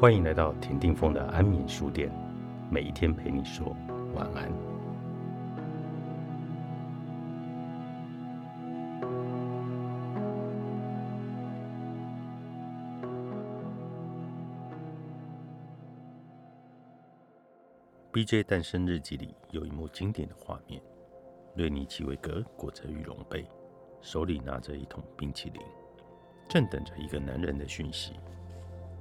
欢迎来到田定峰的安眠书店，每一天陪你说晚安。B.J. 诞生日记里有一幕经典的画面：瑞尼奇维格裹着羽绒被，手里拿着一桶冰淇淋，正等着一个男人的讯息。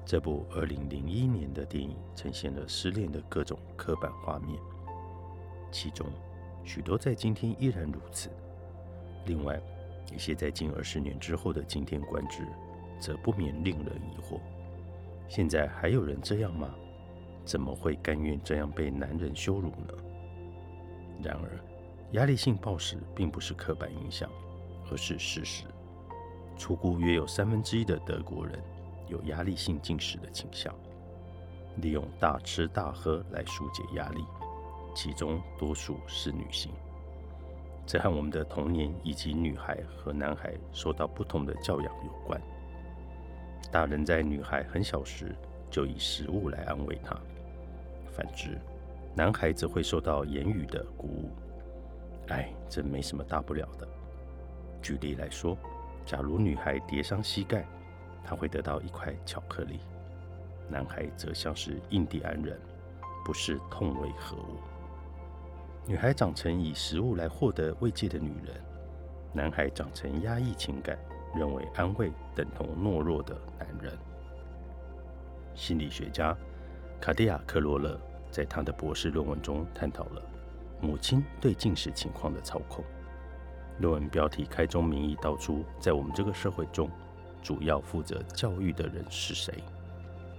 这部2001年的电影呈现了失恋的各种刻板画面，其中许多在今天依然如此。另外，一些在近二十年之后的今天观之，则不免令人疑惑：现在还有人这样吗？怎么会甘愿这样被男人羞辱呢？然而，压力性暴食并不是刻板印象，而是事实。初估约有三分之一的德国人有压力性进食的倾向，利用大吃大喝来疏解压力，其中多数是女性。这和我们的童年以及女孩和男孩受到不同的教养有关。大人在女孩很小时就以食物来安慰她。反之，男孩则会受到言语的鼓舞。哎，这没什么大不了的。举例来说，假如女孩跌伤膝盖，他会得到一块巧克力；男孩则像是印第安人，不是痛为何物。女孩长成以食物来获得慰藉的女人，男孩长成压抑情感、认为安慰等同懦弱的男人。心理学家卡地亚·克罗勒。在他的博士论文中探讨了母亲对进食情况的操控。论文标题开宗明义道出，在我们这个社会中，主要负责教育的人是谁。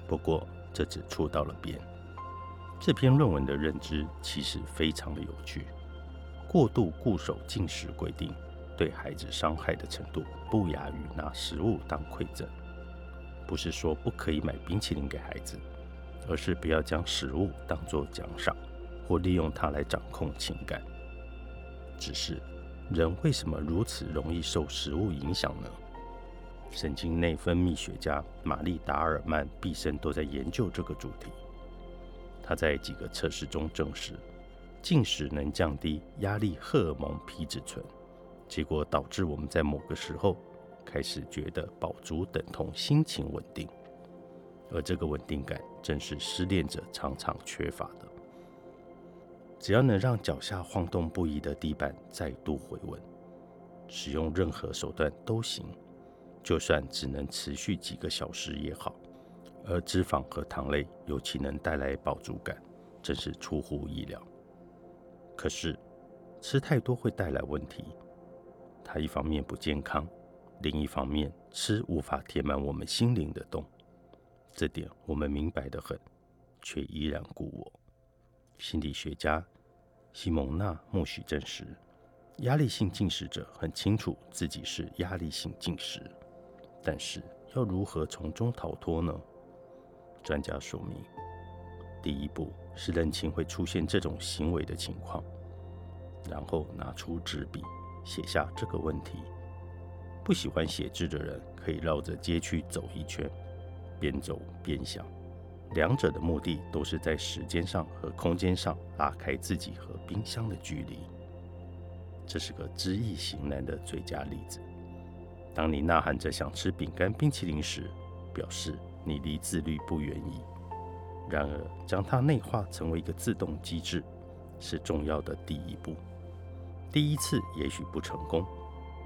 不过，这只触到了边。这篇论文的认知其实非常的有趣。过度固守进食规定，对孩子伤害的程度不亚于拿食物当馈赠。不是说不可以买冰淇淋给孩子。而是不要将食物当作奖赏，或利用它来掌控情感。只是，人为什么如此容易受食物影响呢？神经内分泌学家玛丽·达尔曼毕生都在研究这个主题。他在几个测试中证实，进食能降低压力荷尔蒙皮质醇，结果导致我们在某个时候开始觉得饱足等同心情稳定。而这个稳定感正是失恋者常常缺乏的。只要能让脚下晃动不已的地板再度回稳，使用任何手段都行，就算只能持续几个小时也好。而脂肪和糖类尤其能带来饱足感，真是出乎意料。可是吃太多会带来问题，它一方面不健康，另一方面吃无法填满我们心灵的洞。这点我们明白的很，却依然故我。心理学家西蒙娜·默许证实，压力性进食者很清楚自己是压力性进食，但是要如何从中逃脱呢？专家说明，第一步是认清会出现这种行为的情况，然后拿出纸笔写下这个问题。不喜欢写字的人可以绕着街区走一圈。边走边想，两者的目的都是在时间上和空间上拉开自己和冰箱的距离。这是个知易行难的最佳例子。当你呐喊着想吃饼干冰淇淋时，表示你离自律不远矣。然而，将它内化成为一个自动机制，是重要的第一步。第一次也许不成功，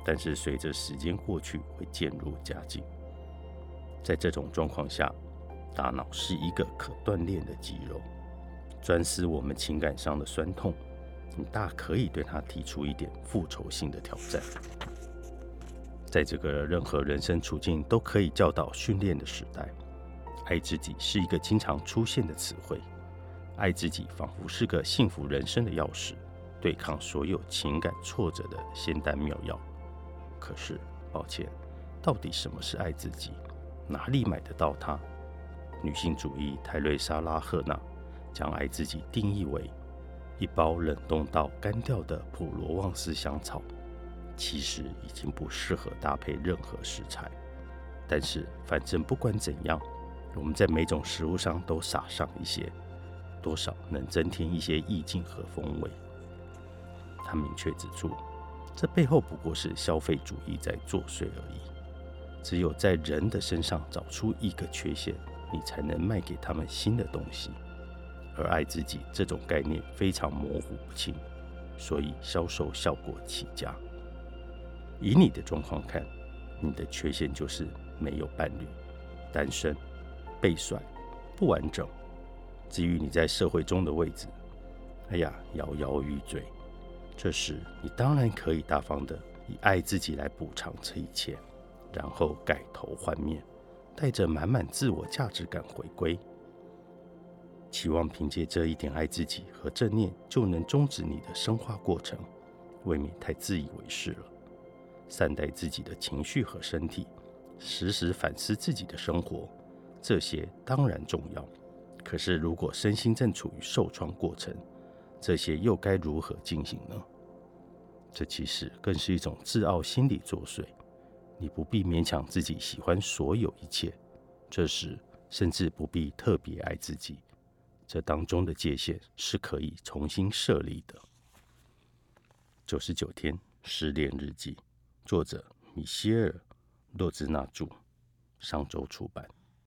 但是随着时间过去，会渐入佳境。在这种状况下，大脑是一个可锻炼的肌肉，专思我们情感上的酸痛，你大可以对它提出一点复仇性的挑战。在这个任何人生处境都可以教导训练的时代，爱自己是一个经常出现的词汇。爱自己仿佛是个幸福人生的钥匙，对抗所有情感挫折的仙丹妙药。可是，抱歉，到底什么是爱自己？哪里买得到它？女性主义泰瑞莎拉赫纳将爱自己定义为一包冷冻到干掉的普罗旺斯香草，其实已经不适合搭配任何食材。但是，反正不管怎样，我们在每种食物上都撒上一些，多少能增添一些意境和风味。他明确指出，这背后不过是消费主义在作祟而已。只有在人的身上找出一个缺陷，你才能卖给他们新的东西。而爱自己这种概念非常模糊不清，所以销售效果起佳。以你的状况看，你的缺陷就是没有伴侣、单身、被甩、不完整。至于你在社会中的位置，哎呀，摇摇欲坠。这时，你当然可以大方的以爱自己来补偿这一切，然后改头换面，带着满满自我价值感回归。期望凭借这一点爱自己和正念就能终止你的生化过程，未免太自以为是了。善待自己的情绪和身体，时时反思自己的生活，这些当然重要。可是，如果身心正处于受创过程，这些又该如何进行呢？这其实更是一种自傲心理作祟。你不必勉强自己喜欢所有一切，这时甚至不必特别爱自己。这当中的界限是可以重新设立的。九十九天失恋日记，作者米歇尔·洛兹纳著，上周出版。